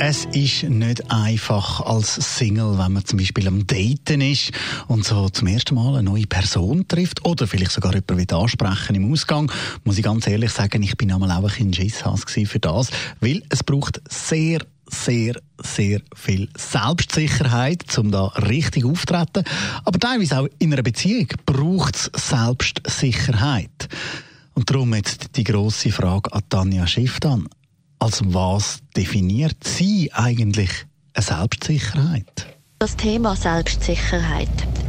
Es ist nicht einfach als Single, wenn man zum Beispiel am Daten ist und so zum ersten Mal eine neue Person trifft oder vielleicht sogar jemanden ansprechen im Ausgang. Muss ich ganz ehrlich sagen, ich bin einmal auch ein Schisshass für das, weil es braucht sehr sehr, sehr viel Selbstsicherheit, um da richtig aufzutreten. Aber teilweise auch in einer Beziehung braucht es Selbstsicherheit. Und darum jetzt die grosse Frage an Tanja Schiff dann. Als was definiert sie eigentlich eine Selbstsicherheit? Das Thema Selbstsicherheit.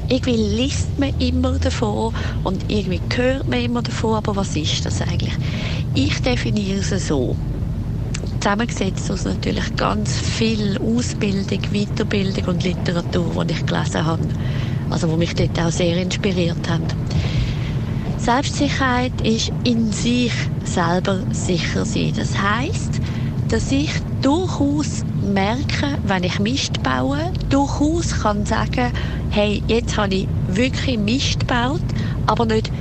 Irgendwie liest man immer davon und irgendwie hört man immer davon, aber was ist das eigentlich? Ich definiere es so. Zusammengesetzt aus natürlich ganz viel Ausbildung, Weiterbildung und Literatur, die ich gelesen habe. Also, die mich dort auch sehr inspiriert haben. Selbstsicherheit ist in sich selber sicher sein. Das heißt, dass ich durchaus merke, wenn ich Mist baue, durchaus kann sagen, hey, jetzt habe ich wirklich Mist gebaut, aber nicht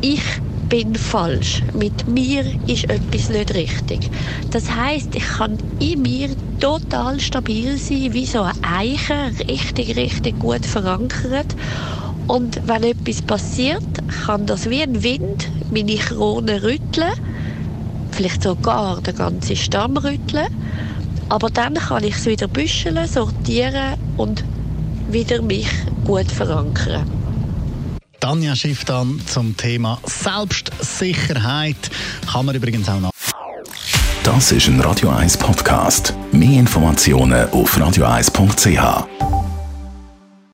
ich bin falsch. Mit mir ist etwas nicht richtig. Das heißt, ich kann in mir total stabil sein, wie so eine Eiche, richtig, richtig gut verankert und wenn etwas passiert, kann das wie ein Wind meine Krone rütteln, vielleicht sogar den ganzen Stamm rütteln. Aber dann kann ich es wieder büscheln, sortieren und wieder mich gut verankern. Tanja Schiff dann zum Thema Selbstsicherheit. Kann man übrigens auch noch. Das ist ein Radio 1 Podcast. Mehr Informationen auf radio1.ch.